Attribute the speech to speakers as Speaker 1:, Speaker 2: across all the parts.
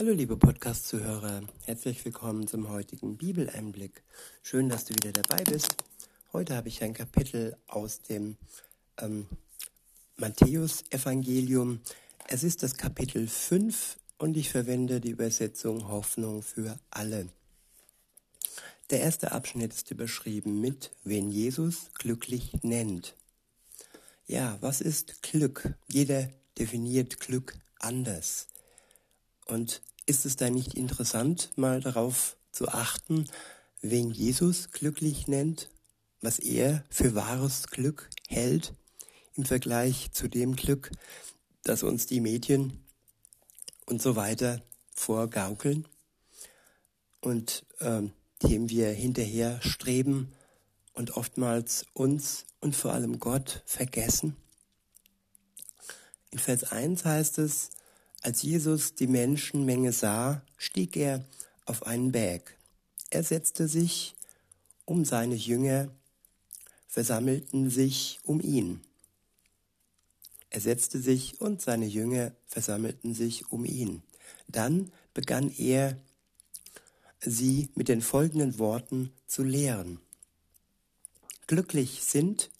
Speaker 1: Hallo liebe Podcast-Zuhörer, herzlich willkommen zum heutigen Bibeleinblick. Schön, dass du wieder dabei bist. Heute habe ich ein Kapitel aus dem ähm, Matthäus-Evangelium. Es ist das Kapitel 5 und ich verwende die Übersetzung Hoffnung für alle. Der erste Abschnitt ist überschrieben mit, wen Jesus glücklich nennt. Ja, was ist Glück? Jeder definiert Glück anders. Und ist es da nicht interessant, mal darauf zu achten, wen Jesus glücklich nennt, was er für wahres Glück hält im Vergleich zu dem Glück, das uns die Medien und so weiter vorgaukeln und ähm, dem wir hinterher streben und oftmals uns und vor allem Gott vergessen. In Vers 1 heißt es, als Jesus die Menschenmenge sah, stieg er auf einen Berg. Er setzte sich, um seine Jünger versammelten sich um ihn. Er setzte sich und seine Jünger versammelten sich um ihn. Dann begann er, sie mit den folgenden Worten zu lehren. Glücklich sind,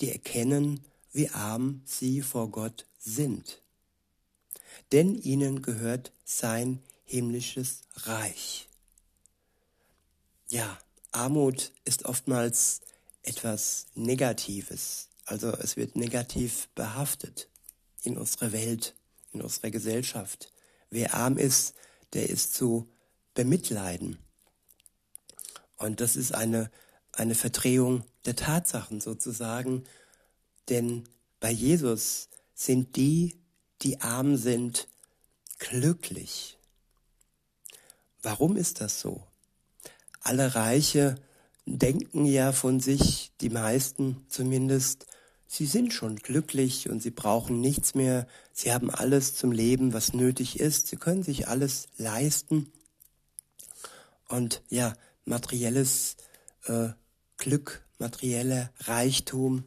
Speaker 1: die erkennen, wie arm sie vor Gott sind denn ihnen gehört sein himmlisches Reich. Ja, Armut ist oftmals etwas Negatives, also es wird negativ behaftet in unserer Welt, in unserer Gesellschaft. Wer arm ist, der ist zu bemitleiden. Und das ist eine, eine Verdrehung der Tatsachen sozusagen, denn bei Jesus sind die, die arm sind, glücklich. Warum ist das so? Alle Reiche denken ja von sich, die meisten zumindest, sie sind schon glücklich und sie brauchen nichts mehr, sie haben alles zum Leben, was nötig ist, sie können sich alles leisten. Und ja, materielles äh, Glück, materieller Reichtum.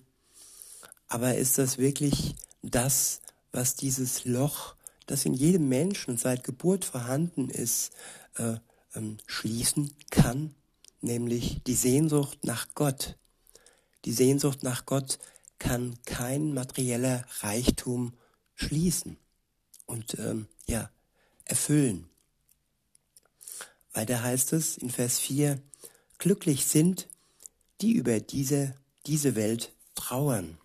Speaker 1: Aber ist das wirklich das, was dieses Loch, das in jedem Menschen seit Geburt vorhanden ist, äh, ähm, schließen kann, nämlich die Sehnsucht nach Gott. Die Sehnsucht nach Gott kann kein materieller Reichtum schließen und ähm, ja erfüllen. Weiter heißt es in Vers 4, glücklich sind, die über diese, diese Welt trauern,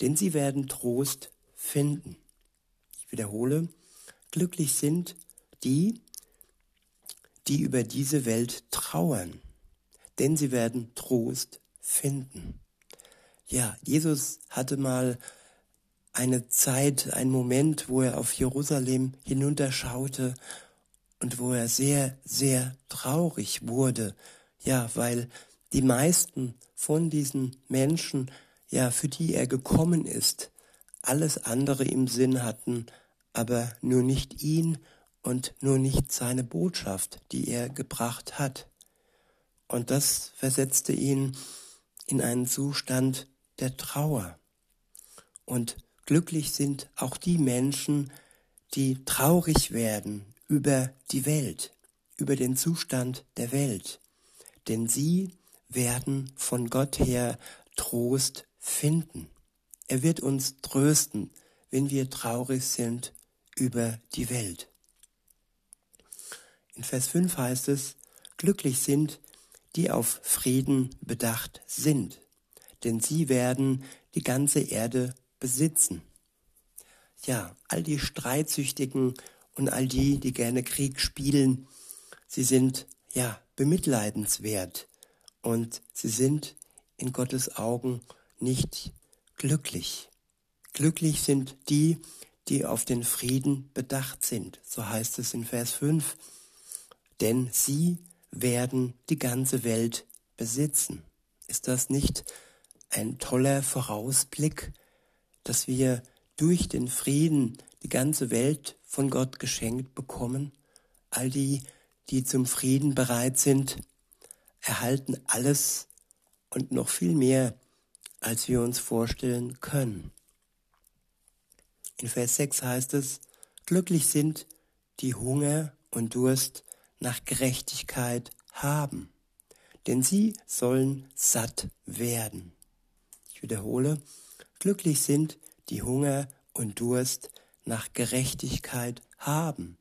Speaker 1: denn sie werden Trost finden. Ich wiederhole, glücklich sind die, die über diese Welt trauern, denn sie werden Trost finden. Ja, Jesus hatte mal eine Zeit, einen Moment, wo er auf Jerusalem hinunterschaute und wo er sehr, sehr traurig wurde. Ja, weil die meisten von diesen Menschen, ja, für die er gekommen ist, alles andere im Sinn hatten, aber nur nicht ihn und nur nicht seine Botschaft, die er gebracht hat. Und das versetzte ihn in einen Zustand der Trauer. Und glücklich sind auch die Menschen, die traurig werden über die Welt, über den Zustand der Welt, denn sie werden von Gott her Trost finden. Er wird uns trösten, wenn wir traurig sind über die Welt. In Vers 5 heißt es, glücklich sind, die auf Frieden bedacht sind, denn sie werden die ganze Erde besitzen. Ja, all die Streitsüchtigen und all die, die gerne Krieg spielen, sie sind ja bemitleidenswert und sie sind in Gottes Augen nicht glücklich. Glücklich sind die, die auf den Frieden bedacht sind, so heißt es in Vers 5, denn sie werden die ganze Welt besitzen. Ist das nicht ein toller Vorausblick, dass wir durch den Frieden die ganze Welt von Gott geschenkt bekommen? All die, die zum Frieden bereit sind, erhalten alles und noch viel mehr als wir uns vorstellen können. In Vers 6 heißt es, glücklich sind, die Hunger und Durst nach Gerechtigkeit haben, denn sie sollen satt werden. Ich wiederhole, glücklich sind, die Hunger und Durst nach Gerechtigkeit haben,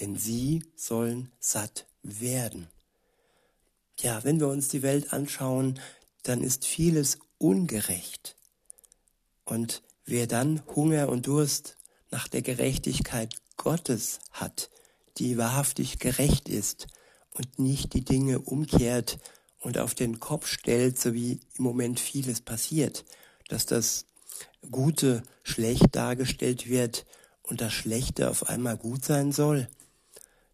Speaker 1: denn sie sollen satt werden. Ja, wenn wir uns die Welt anschauen, dann ist vieles ungerecht. Und wer dann Hunger und Durst nach der Gerechtigkeit Gottes hat, die wahrhaftig gerecht ist und nicht die Dinge umkehrt und auf den Kopf stellt, so wie im Moment vieles passiert, dass das Gute schlecht dargestellt wird und das Schlechte auf einmal gut sein soll,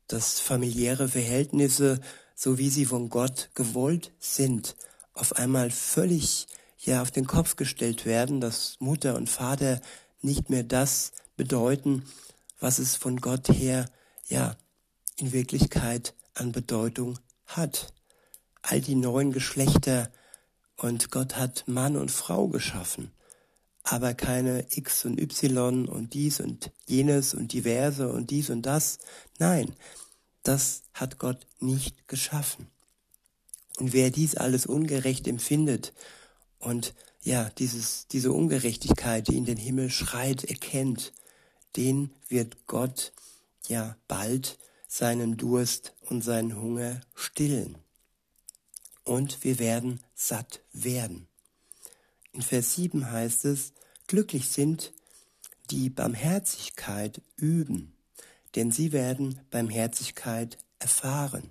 Speaker 1: dass familiäre Verhältnisse, so wie sie von Gott gewollt sind, auf einmal völlig ja auf den Kopf gestellt werden, dass Mutter und Vater nicht mehr das bedeuten, was es von Gott her ja in Wirklichkeit an Bedeutung hat. All die neuen Geschlechter und Gott hat Mann und Frau geschaffen, aber keine X und Y und dies und jenes und diverse und dies und das. Nein, das hat Gott nicht geschaffen. Und wer dies alles ungerecht empfindet und ja, dieses, diese Ungerechtigkeit, die in den Himmel schreit, erkennt, den wird Gott ja bald seinen Durst und seinen Hunger stillen. Und wir werden satt werden. In Vers 7 heißt es, glücklich sind, die Barmherzigkeit üben, denn sie werden Barmherzigkeit erfahren.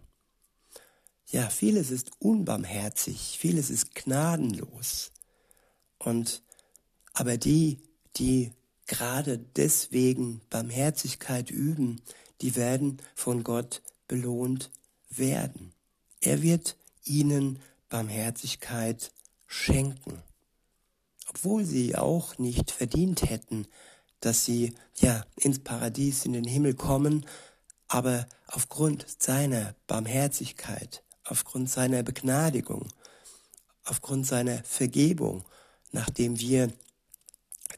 Speaker 1: Ja, vieles ist unbarmherzig, vieles ist gnadenlos. Und aber die, die gerade deswegen Barmherzigkeit üben, die werden von Gott belohnt werden. Er wird ihnen Barmherzigkeit schenken. Obwohl sie auch nicht verdient hätten, dass sie ja ins Paradies in den Himmel kommen, aber aufgrund seiner Barmherzigkeit aufgrund seiner Begnadigung, aufgrund seiner Vergebung, nachdem wir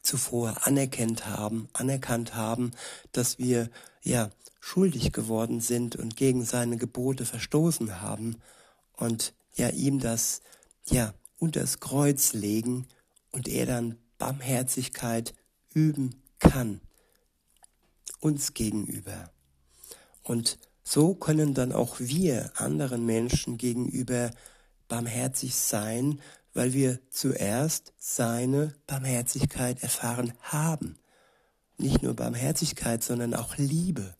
Speaker 1: zuvor anerkannt haben, anerkannt haben, dass wir ja schuldig geworden sind und gegen seine Gebote verstoßen haben und ja ihm das ja unters Kreuz legen und er dann Barmherzigkeit üben kann uns gegenüber. Und so können dann auch wir anderen Menschen gegenüber barmherzig sein, weil wir zuerst seine Barmherzigkeit erfahren haben. Nicht nur Barmherzigkeit, sondern auch Liebe.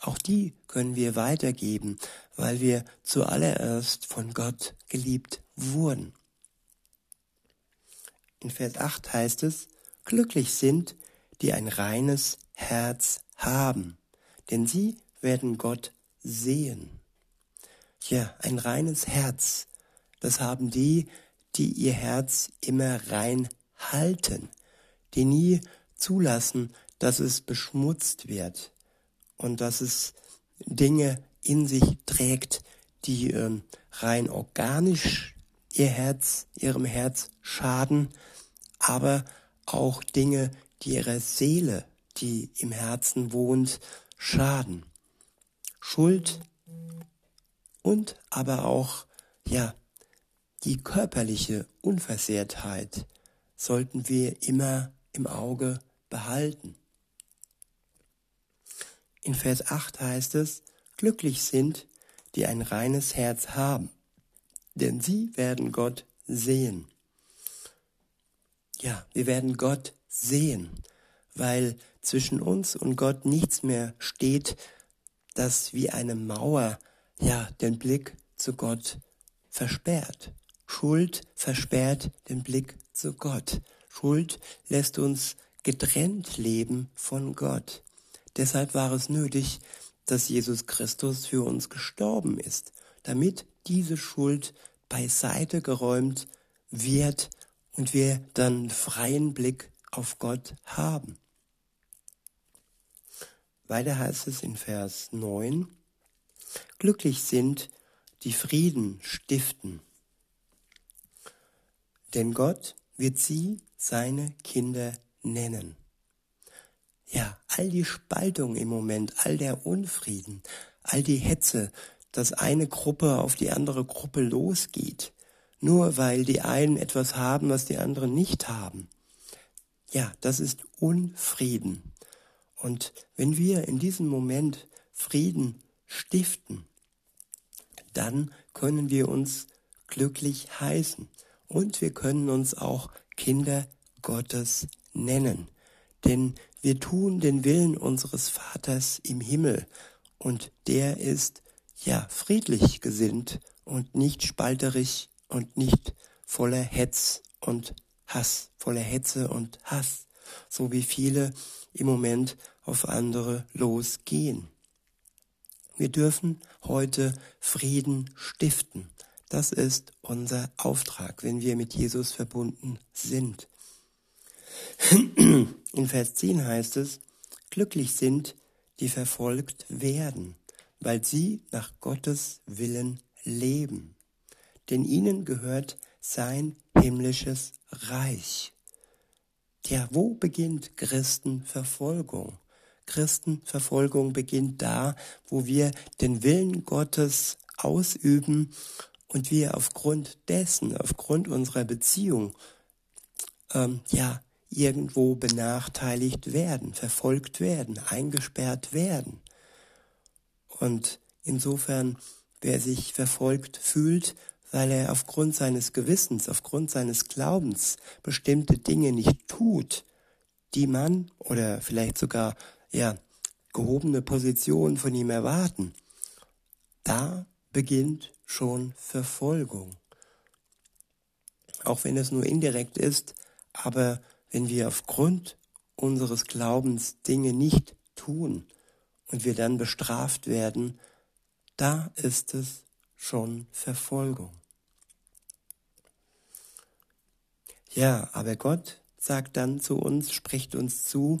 Speaker 1: Auch die können wir weitergeben, weil wir zuallererst von Gott geliebt wurden. In Vers 8 heißt es, glücklich sind, die ein reines Herz haben, denn sie werden Gott sehen. Ja, ein reines Herz, das haben die, die ihr Herz immer rein halten, die nie zulassen, dass es beschmutzt wird und dass es Dinge in sich trägt, die ähm, rein organisch ihr Herz, ihrem Herz schaden, aber auch Dinge, die ihrer Seele, die im Herzen wohnt, schaden. Schuld und aber auch, ja, die körperliche Unversehrtheit sollten wir immer im Auge behalten. In Vers 8 heißt es, glücklich sind, die ein reines Herz haben, denn sie werden Gott sehen. Ja, wir werden Gott sehen, weil zwischen uns und Gott nichts mehr steht, das wie eine Mauer ja den Blick zu Gott versperrt. Schuld versperrt den Blick zu Gott. Schuld lässt uns getrennt leben von Gott. Deshalb war es nötig, dass Jesus Christus für uns gestorben ist, damit diese Schuld beiseite geräumt wird und wir dann freien Blick auf Gott haben. Weiter heißt es in Vers 9, Glücklich sind, die Frieden stiften, denn Gott wird sie seine Kinder nennen. ja, all die Spaltung im Moment, all der Unfrieden, all die Hetze, dass eine Gruppe auf die andere Gruppe losgeht, nur weil die einen etwas haben, was die anderen nicht haben. Ja, das ist Unfrieden. Und wenn wir in diesem Moment Frieden stiften, dann können wir uns glücklich heißen. Und wir können uns auch Kinder Gottes nennen. Denn wir tun den Willen unseres Vaters im Himmel. Und der ist ja friedlich gesinnt und nicht spalterig und nicht voller Hetz und Hass, voller Hetze und Hass, so wie viele im Moment auf andere losgehen. Wir dürfen heute Frieden stiften. Das ist unser Auftrag, wenn wir mit Jesus verbunden sind. In Vers 10 heißt es, glücklich sind, die verfolgt werden, weil sie nach Gottes Willen leben. Denn ihnen gehört sein himmlisches Reich. Tja, wo beginnt Christenverfolgung? Christenverfolgung beginnt da, wo wir den Willen Gottes ausüben und wir aufgrund dessen, aufgrund unserer Beziehung, ähm, ja, irgendwo benachteiligt werden, verfolgt werden, eingesperrt werden. Und insofern, wer sich verfolgt fühlt, weil er aufgrund seines Gewissens, aufgrund seines Glaubens bestimmte Dinge nicht tut, die man oder vielleicht sogar ja gehobene Positionen von ihm erwarten, da beginnt schon Verfolgung. Auch wenn es nur indirekt ist, aber wenn wir aufgrund unseres Glaubens Dinge nicht tun und wir dann bestraft werden, da ist es schon Verfolgung. Ja, aber Gott sagt dann zu uns, spricht uns zu,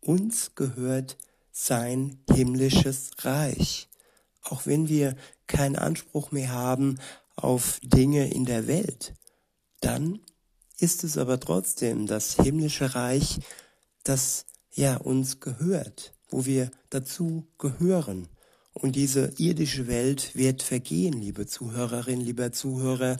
Speaker 1: uns gehört sein himmlisches Reich. Auch wenn wir keinen Anspruch mehr haben auf Dinge in der Welt, dann ist es aber trotzdem das himmlische Reich, das ja uns gehört, wo wir dazu gehören. Und diese irdische Welt wird vergehen, liebe Zuhörerin, lieber Zuhörer.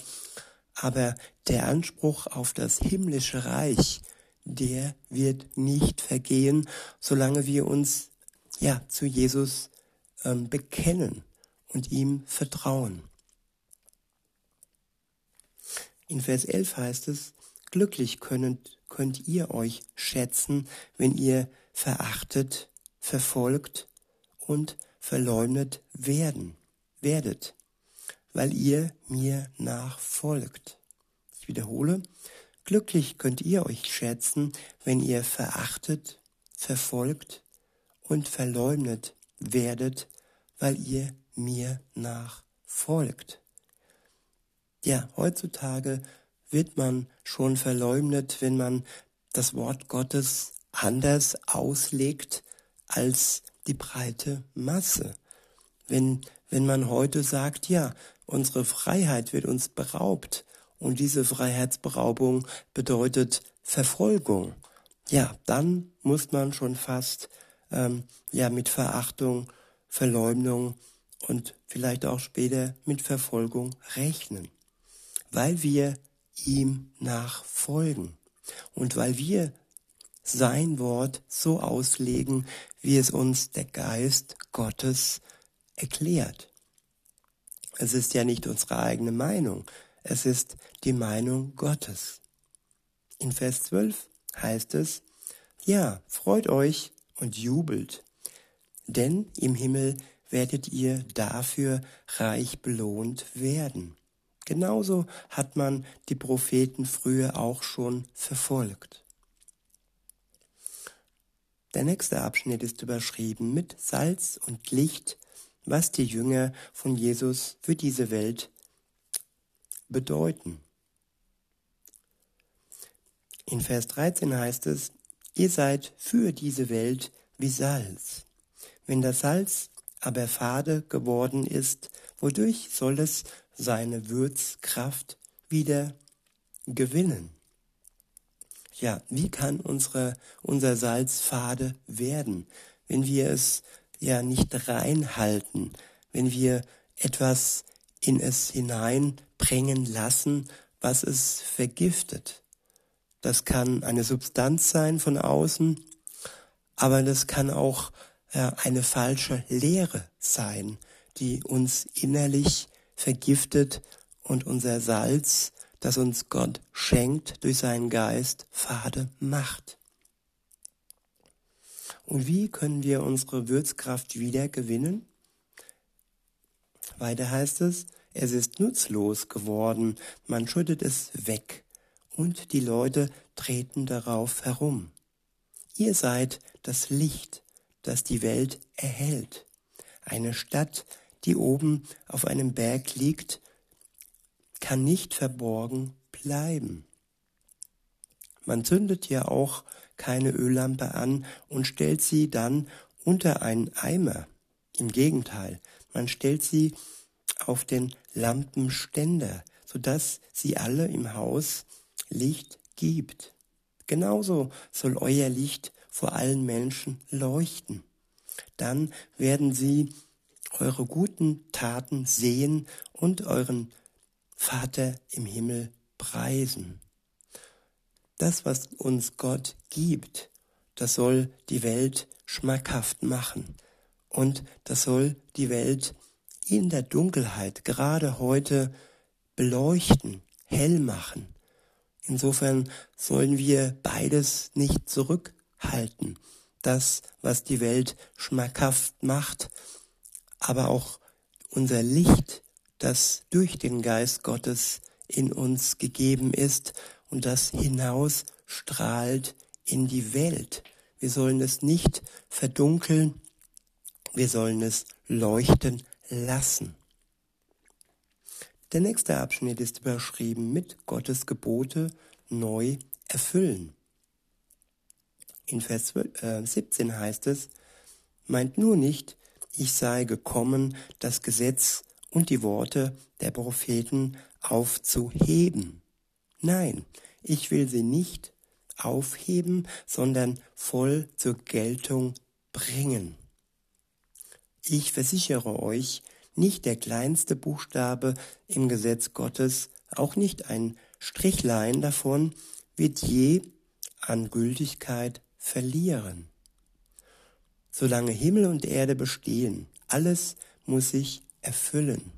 Speaker 1: Aber der Anspruch auf das himmlische Reich, der wird nicht vergehen, solange wir uns ja zu Jesus ähm, bekennen und ihm vertrauen. In Vers 11 heißt es, glücklich könnt, könnt ihr euch schätzen, wenn ihr verachtet, verfolgt und verleumdet werden, werdet, weil ihr mir nachfolgt. Ich wiederhole, glücklich könnt ihr euch schätzen, wenn ihr verachtet, verfolgt und verleumdet werdet, weil ihr mir nachfolgt. Ja, heutzutage wird man schon verleumdet, wenn man das Wort Gottes anders auslegt als die breite Masse. Wenn, wenn man heute sagt, ja, unsere Freiheit wird uns beraubt und diese Freiheitsberaubung bedeutet Verfolgung, ja, dann muss man schon fast ähm, ja mit Verachtung, Verleumdung und vielleicht auch später mit Verfolgung rechnen, weil wir ihm nachfolgen und weil wir sein Wort so auslegen, wie es uns der Geist Gottes erklärt. Es ist ja nicht unsere eigene Meinung, es ist die Meinung Gottes. In Vers 12 heißt es, ja, freut euch und jubelt, denn im Himmel werdet ihr dafür reich belohnt werden. Genauso hat man die Propheten früher auch schon verfolgt. Der nächste Abschnitt ist überschrieben mit Salz und Licht, was die Jünger von Jesus für diese Welt bedeuten. In Vers 13 heißt es, ihr seid für diese Welt wie Salz. Wenn das Salz aber fade geworden ist, wodurch soll es seine Würzkraft wieder gewinnen. ja, wie kann unsere, unser Salz fade werden, wenn wir es ja nicht reinhalten, wenn wir etwas in es hineinbringen lassen, was es vergiftet. Das kann eine Substanz sein von außen, aber das kann auch äh, eine falsche Lehre sein, die uns innerlich vergiftet und unser Salz, das uns Gott schenkt durch seinen Geist, fade macht. Und wie können wir unsere Würzkraft wieder gewinnen? Weiter heißt es, es ist nutzlos geworden, man schüttet es weg und die Leute treten darauf herum. Ihr seid das Licht, das die Welt erhält. Eine Stadt, die oben auf einem Berg liegt, kann nicht verborgen bleiben. Man zündet ja auch keine Öllampe an und stellt sie dann unter einen Eimer. Im Gegenteil, man stellt sie auf den Lampenständer, sodass sie alle im Haus Licht gibt. Genauso soll euer Licht vor allen Menschen leuchten. Dann werden sie eure guten Taten sehen und euren Vater im Himmel preisen. Das, was uns Gott gibt, das soll die Welt schmackhaft machen und das soll die Welt in der Dunkelheit gerade heute beleuchten, hell machen. Insofern sollen wir beides nicht zurückhalten. Das, was die Welt schmackhaft macht, aber auch unser Licht, das durch den Geist Gottes in uns gegeben ist und das hinaus strahlt in die Welt. Wir sollen es nicht verdunkeln, wir sollen es leuchten lassen. Der nächste Abschnitt ist überschrieben mit Gottes Gebote neu erfüllen. In Vers 17 äh, heißt es, meint nur nicht, ich sei gekommen, das Gesetz und die Worte der Propheten aufzuheben. Nein, ich will sie nicht aufheben, sondern voll zur Geltung bringen. Ich versichere euch, nicht der kleinste Buchstabe im Gesetz Gottes, auch nicht ein Strichlein davon, wird je an Gültigkeit verlieren. Solange Himmel und Erde bestehen, alles muss sich erfüllen.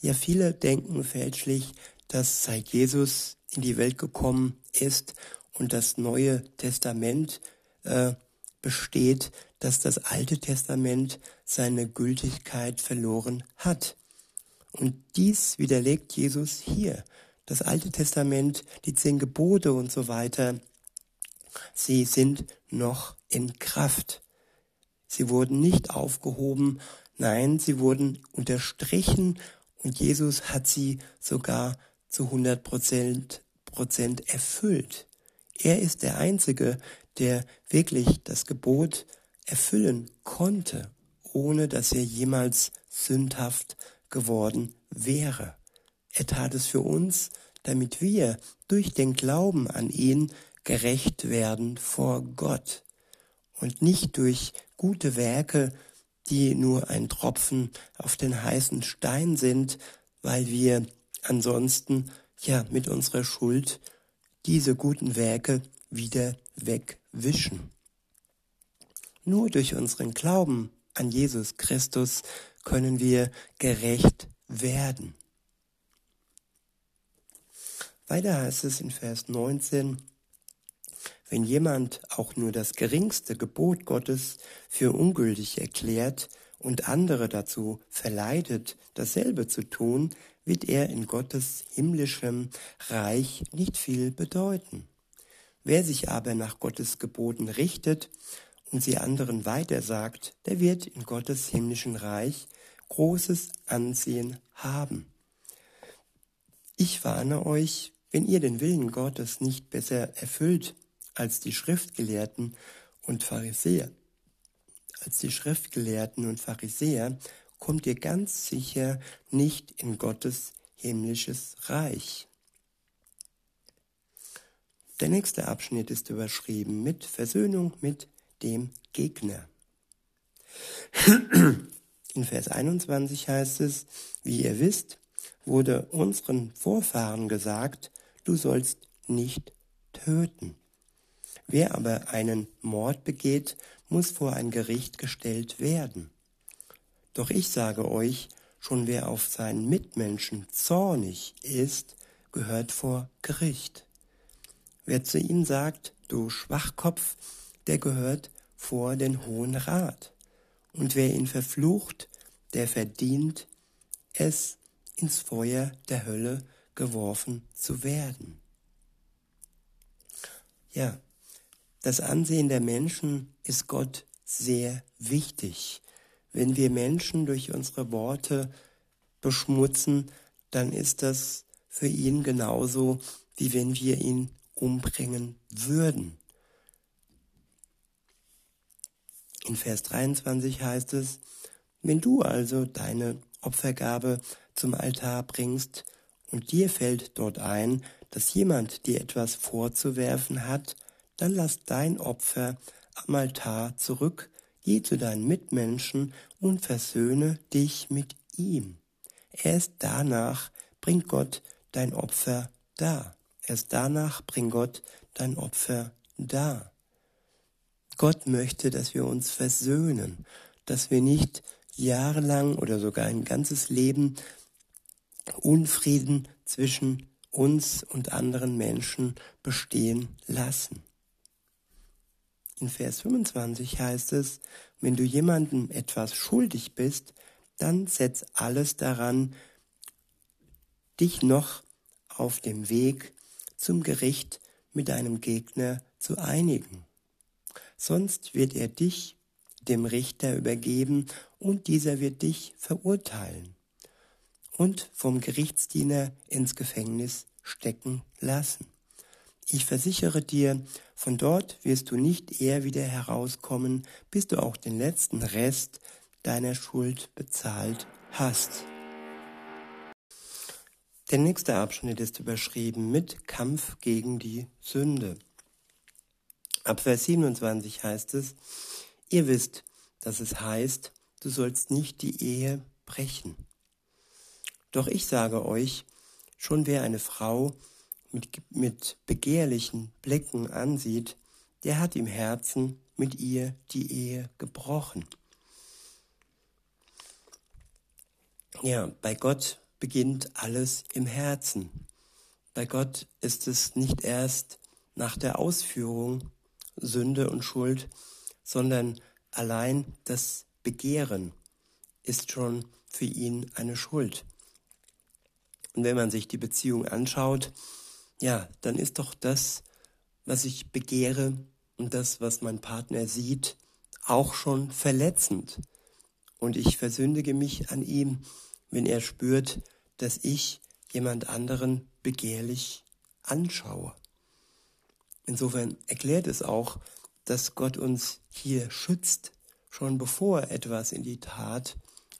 Speaker 1: Ja, viele denken fälschlich, dass seit Jesus in die Welt gekommen ist und das Neue Testament äh, besteht, dass das Alte Testament seine Gültigkeit verloren hat. Und dies widerlegt Jesus hier. Das Alte Testament, die zehn Gebote und so weiter, sie sind noch in Kraft. Sie wurden nicht aufgehoben, nein, sie wurden unterstrichen und Jesus hat sie sogar zu 100 Prozent, erfüllt. Er ist der Einzige, der wirklich das Gebot erfüllen konnte, ohne dass er jemals sündhaft geworden wäre. Er tat es für uns, damit wir durch den Glauben an ihn gerecht werden vor Gott und nicht durch gute Werke, die nur ein Tropfen auf den heißen Stein sind, weil wir ansonsten ja mit unserer Schuld diese guten Werke wieder wegwischen. Nur durch unseren Glauben an Jesus Christus können wir gerecht werden. Weiter heißt es in Vers 19, wenn jemand auch nur das geringste Gebot Gottes für ungültig erklärt und andere dazu verleitet, dasselbe zu tun, wird er in Gottes himmlischem Reich nicht viel bedeuten. Wer sich aber nach Gottes Geboten richtet und sie anderen weitersagt, der wird in Gottes himmlischen Reich großes Ansehen haben. Ich warne euch, wenn ihr den Willen Gottes nicht besser erfüllt als die Schriftgelehrten und Pharisäer, als die Schriftgelehrten und Pharisäer, kommt ihr ganz sicher nicht in Gottes himmlisches Reich. Der nächste Abschnitt ist überschrieben mit Versöhnung mit dem Gegner. In Vers 21 heißt es, wie ihr wisst, wurde unseren Vorfahren gesagt, du sollst nicht töten. Wer aber einen Mord begeht, muss vor ein Gericht gestellt werden. Doch ich sage euch, schon wer auf seinen Mitmenschen zornig ist, gehört vor Gericht. Wer zu ihm sagt, du Schwachkopf, der gehört vor den Hohen Rat. Und wer ihn verflucht, der verdient es, ins Feuer der Hölle geworfen zu werden. Ja, das Ansehen der Menschen ist Gott sehr wichtig. Wenn wir Menschen durch unsere Worte beschmutzen, dann ist das für ihn genauso, wie wenn wir ihn umbringen würden. In Vers 23 heißt es, wenn du also deine Opfergabe zum Altar bringst und dir fällt dort ein, dass jemand dir etwas vorzuwerfen hat, dann lass dein Opfer am Altar zurück, geh zu deinen Mitmenschen und versöhne dich mit ihm. Erst danach bringt Gott dein Opfer dar. Erst danach bringt Gott dein Opfer dar. Gott möchte, dass wir uns versöhnen, dass wir nicht jahrelang oder sogar ein ganzes Leben Unfrieden zwischen uns und anderen Menschen bestehen lassen. In Vers 25 heißt es, wenn du jemandem etwas schuldig bist, dann setz alles daran, dich noch auf dem Weg zum Gericht mit deinem Gegner zu einigen. Sonst wird er dich dem Richter übergeben und dieser wird dich verurteilen und vom Gerichtsdiener ins Gefängnis stecken lassen. Ich versichere dir, von dort wirst du nicht eher wieder herauskommen, bis du auch den letzten Rest deiner Schuld bezahlt hast. Der nächste Abschnitt ist überschrieben mit Kampf gegen die Sünde. Ab Vers 27 heißt es, ihr wisst, dass es heißt, du sollst nicht die Ehe brechen. Doch ich sage euch, schon wer eine Frau mit, mit begehrlichen Blicken ansieht, der hat im Herzen mit ihr die Ehe gebrochen. Ja, bei Gott beginnt alles im Herzen. Bei Gott ist es nicht erst nach der Ausführung Sünde und Schuld, sondern allein das Begehren ist schon für ihn eine Schuld. Und wenn man sich die Beziehung anschaut, ja, dann ist doch das, was ich begehre und das, was mein Partner sieht, auch schon verletzend. Und ich versündige mich an ihm, wenn er spürt, dass ich jemand anderen begehrlich anschaue. Insofern erklärt es auch, dass Gott uns hier schützt, schon bevor etwas in die Tat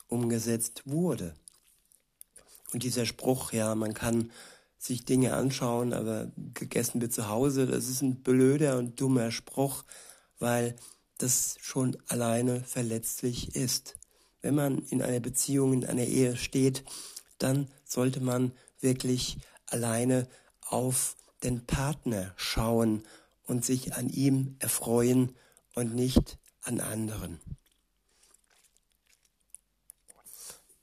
Speaker 1: umgesetzt wurde. Und dieser Spruch, ja, man kann sich Dinge anschauen, aber gegessen wird zu Hause, das ist ein blöder und dummer Spruch, weil das schon alleine verletzlich ist. Wenn man in einer Beziehung, in einer Ehe steht, dann sollte man wirklich alleine auf den Partner schauen und sich an ihm erfreuen und nicht an anderen.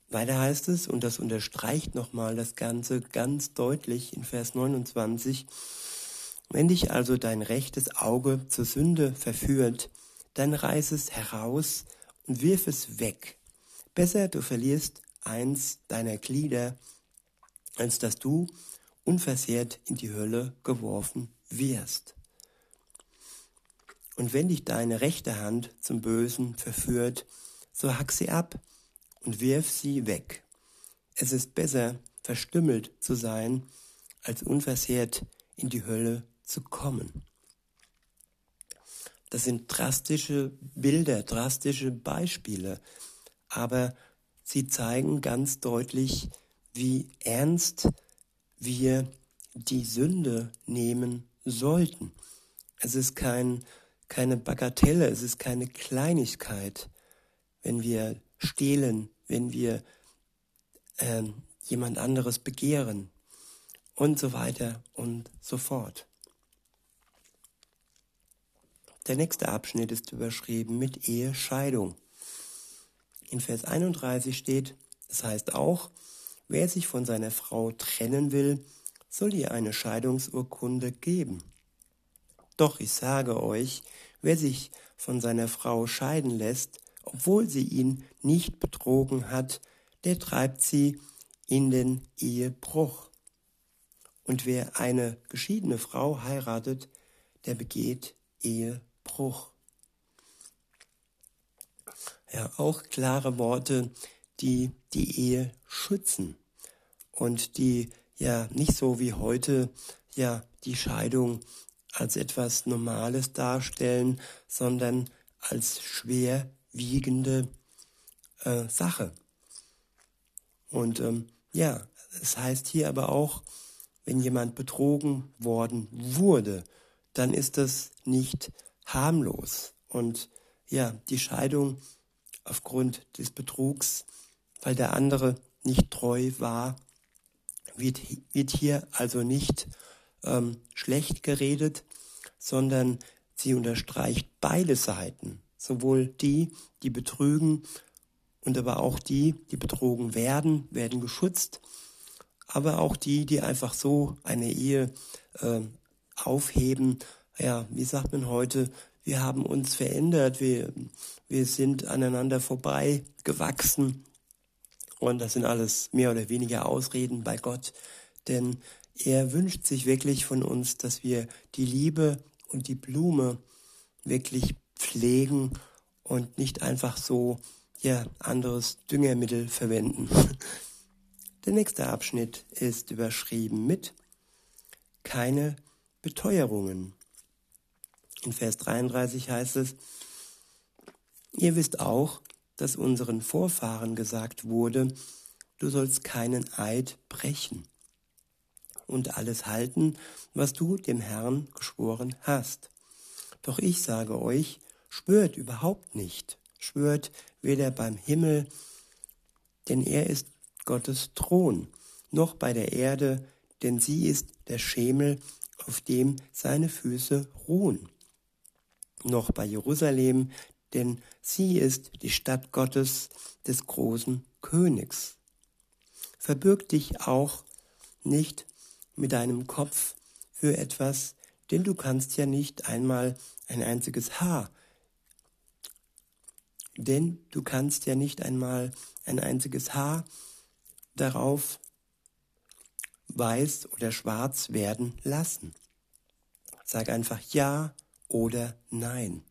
Speaker 1: Weiter heißt es, und das unterstreicht nochmal das Ganze ganz deutlich in Vers 29, wenn dich also dein rechtes Auge zur Sünde verführt, dann reiß es heraus und wirf es weg. Besser du verlierst eins deiner Glieder, als dass du unversehrt in die Hölle geworfen wirst. Und wenn dich deine rechte Hand zum Bösen verführt, so hack sie ab und wirf sie weg. Es ist besser, verstümmelt zu sein, als unversehrt in die Hölle zu kommen. Das sind drastische Bilder, drastische Beispiele, aber sie zeigen ganz deutlich, wie ernst wir die Sünde nehmen sollten. Es ist kein, keine Bagatelle, es ist keine Kleinigkeit, wenn wir stehlen, wenn wir äh, jemand anderes begehren und so weiter und so fort. Der nächste Abschnitt ist überschrieben mit Ehescheidung. In Vers 31 steht, es heißt auch, wer sich von seiner Frau trennen will, soll ihr eine Scheidungsurkunde geben. Doch ich sage euch, wer sich von seiner Frau scheiden lässt, obwohl sie ihn nicht betrogen hat, der treibt sie in den Ehebruch. Und wer eine geschiedene Frau heiratet, der begeht Ehebruch. Ja, auch klare Worte, die die Ehe schützen und die ja nicht so wie heute ja die Scheidung als etwas Normales darstellen, sondern als schwerwiegende äh, Sache. Und ähm, ja, es heißt hier aber auch, wenn jemand betrogen worden wurde, dann ist das nicht harmlos. Und ja, die Scheidung aufgrund des Betrugs, weil der andere nicht treu war, wird, wird hier also nicht ähm, schlecht geredet, sondern sie unterstreicht beide Seiten, sowohl die, die betrügen und aber auch die, die betrogen werden, werden geschützt, aber auch die, die einfach so eine Ehe äh, aufheben. Ja, wie sagt man heute, wir haben uns verändert, wir, wir sind aneinander vorbei gewachsen. Und das sind alles mehr oder weniger Ausreden bei Gott, denn er wünscht sich wirklich von uns, dass wir die Liebe und die Blume wirklich pflegen und nicht einfach so ja anderes Düngermittel verwenden. Der nächste Abschnitt ist überschrieben mit keine Beteuerungen. In Vers 33 heißt es, ihr wisst auch, dass unseren Vorfahren gesagt wurde, du sollst keinen Eid brechen und alles halten, was du dem Herrn geschworen hast. Doch ich sage euch, schwört überhaupt nicht, schwört weder beim Himmel, denn er ist Gottes Thron, noch bei der Erde, denn sie ist der Schemel, auf dem seine Füße ruhen, noch bei Jerusalem, denn sie ist die Stadt Gottes, des großen Königs. Verbirg dich auch nicht mit deinem Kopf für etwas, denn du kannst ja nicht einmal ein einziges Haar, denn du kannst ja nicht einmal ein einziges Haar darauf weiß oder schwarz werden lassen. Sag einfach ja oder nein.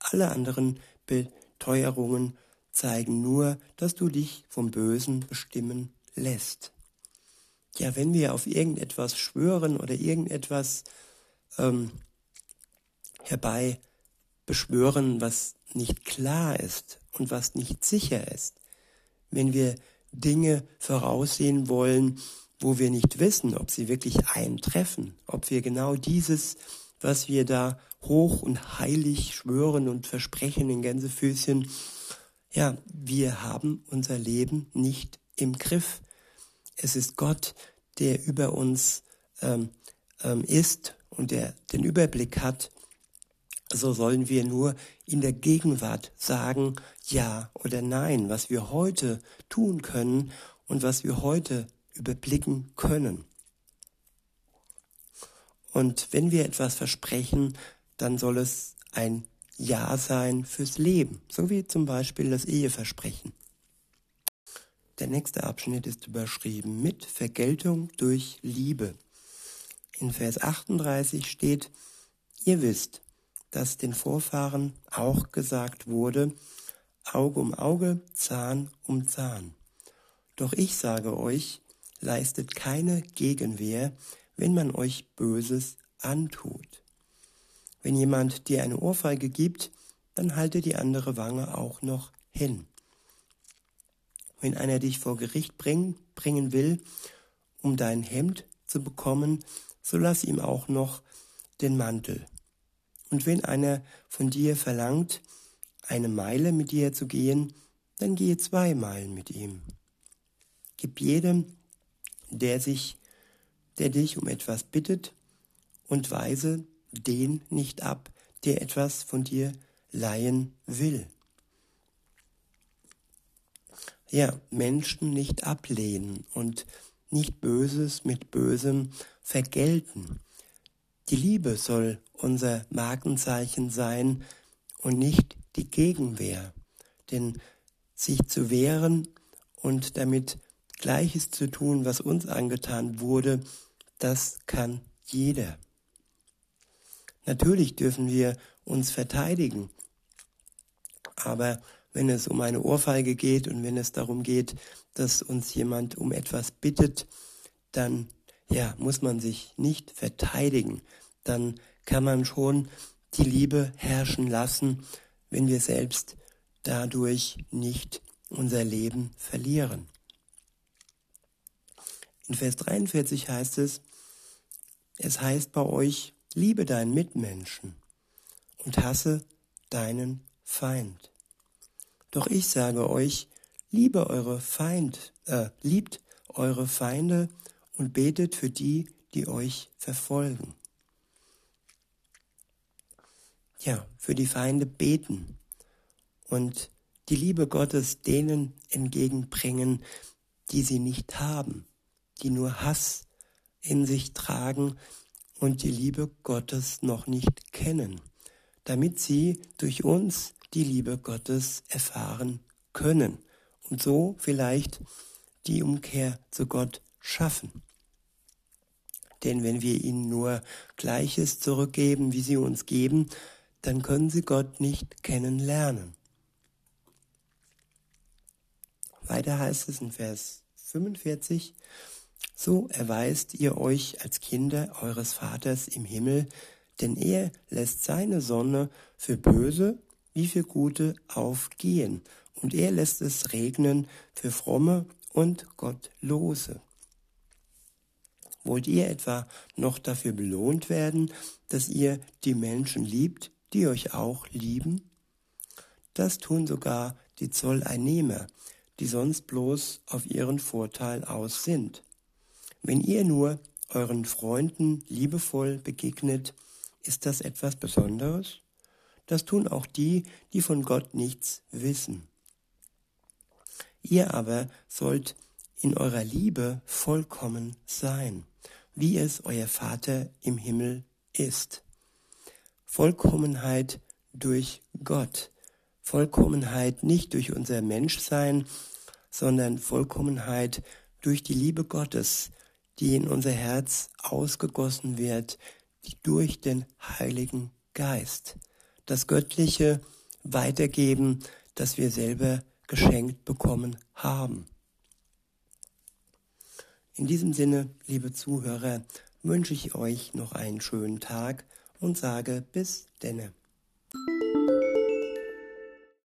Speaker 1: Alle anderen Beteuerungen zeigen nur, dass du dich vom Bösen bestimmen lässt. Ja, wenn wir auf irgendetwas schwören oder irgendetwas ähm, herbei beschwören, was nicht klar ist und was nicht sicher ist, wenn wir Dinge voraussehen wollen, wo wir nicht wissen, ob sie wirklich eintreffen, ob wir genau dieses, was wir da hoch und heilig schwören und versprechen in Gänsefüßchen, ja, wir haben unser Leben nicht im Griff. Es ist Gott, der über uns ähm, ähm, ist und der den Überblick hat. So sollen wir nur in der Gegenwart sagen, ja oder nein, was wir heute tun können und was wir heute überblicken können. Und wenn wir etwas versprechen, dann soll es ein Ja sein fürs Leben, so wie zum Beispiel das Eheversprechen. Der nächste Abschnitt ist überschrieben mit Vergeltung durch Liebe. In Vers 38 steht, ihr wisst, dass den Vorfahren auch gesagt wurde, Auge um Auge, Zahn um Zahn. Doch ich sage euch, leistet keine Gegenwehr, wenn man euch Böses antut. Wenn jemand dir eine Ohrfeige gibt, dann halte die andere Wange auch noch hin. Wenn einer dich vor Gericht bringen, bringen will, um dein Hemd zu bekommen, so lass ihm auch noch den Mantel. Und wenn einer von dir verlangt, eine Meile mit dir zu gehen, dann gehe zwei Meilen mit ihm. Gib jedem, der sich, der dich um etwas bittet, und weise den nicht ab, der etwas von dir leihen will. Ja, Menschen nicht ablehnen und nicht Böses mit Bösem vergelten. Die Liebe soll unser Markenzeichen sein und nicht die Gegenwehr. Denn sich zu wehren und damit Gleiches zu tun, was uns angetan wurde, das kann jeder. Natürlich dürfen wir uns verteidigen, aber wenn es um eine Ohrfeige geht und wenn es darum geht, dass uns jemand um etwas bittet, dann ja, muss man sich nicht verteidigen. Dann kann man schon die Liebe herrschen lassen, wenn wir selbst dadurch nicht unser Leben verlieren. In Vers 43 heißt es, es heißt bei euch, liebe deinen Mitmenschen und hasse deinen Feind. Doch ich sage euch, liebe eure Feind, äh, liebt eure Feinde und betet für die, die euch verfolgen. Ja, für die Feinde beten und die Liebe Gottes denen entgegenbringen, die sie nicht haben, die nur Hass in sich tragen und die Liebe Gottes noch nicht kennen, damit sie durch uns die Liebe Gottes erfahren können und so vielleicht die Umkehr zu Gott schaffen. Denn wenn wir ihnen nur Gleiches zurückgeben, wie sie uns geben, dann können sie Gott nicht kennenlernen. Weiter heißt es in Vers 45, so erweist ihr euch als Kinder eures Vaters im Himmel, denn er lässt seine Sonne für Böse wie für Gute aufgehen, und er lässt es regnen für Fromme und Gottlose. Wollt ihr etwa noch dafür belohnt werden, dass ihr die Menschen liebt, die euch auch lieben? Das tun sogar die Zolleinnehmer, die sonst bloß auf ihren Vorteil aus sind. Wenn ihr nur euren Freunden liebevoll begegnet, ist das etwas Besonderes? Das tun auch die, die von Gott nichts wissen. Ihr aber sollt in eurer Liebe vollkommen sein, wie es euer Vater im Himmel ist. Vollkommenheit durch Gott. Vollkommenheit nicht durch unser Menschsein, sondern Vollkommenheit durch die Liebe Gottes, die in unser Herz ausgegossen wird, die durch den Heiligen Geist das Göttliche weitergeben, das wir selber geschenkt bekommen haben. In diesem Sinne, liebe Zuhörer, wünsche ich euch noch einen schönen Tag und sage bis denne.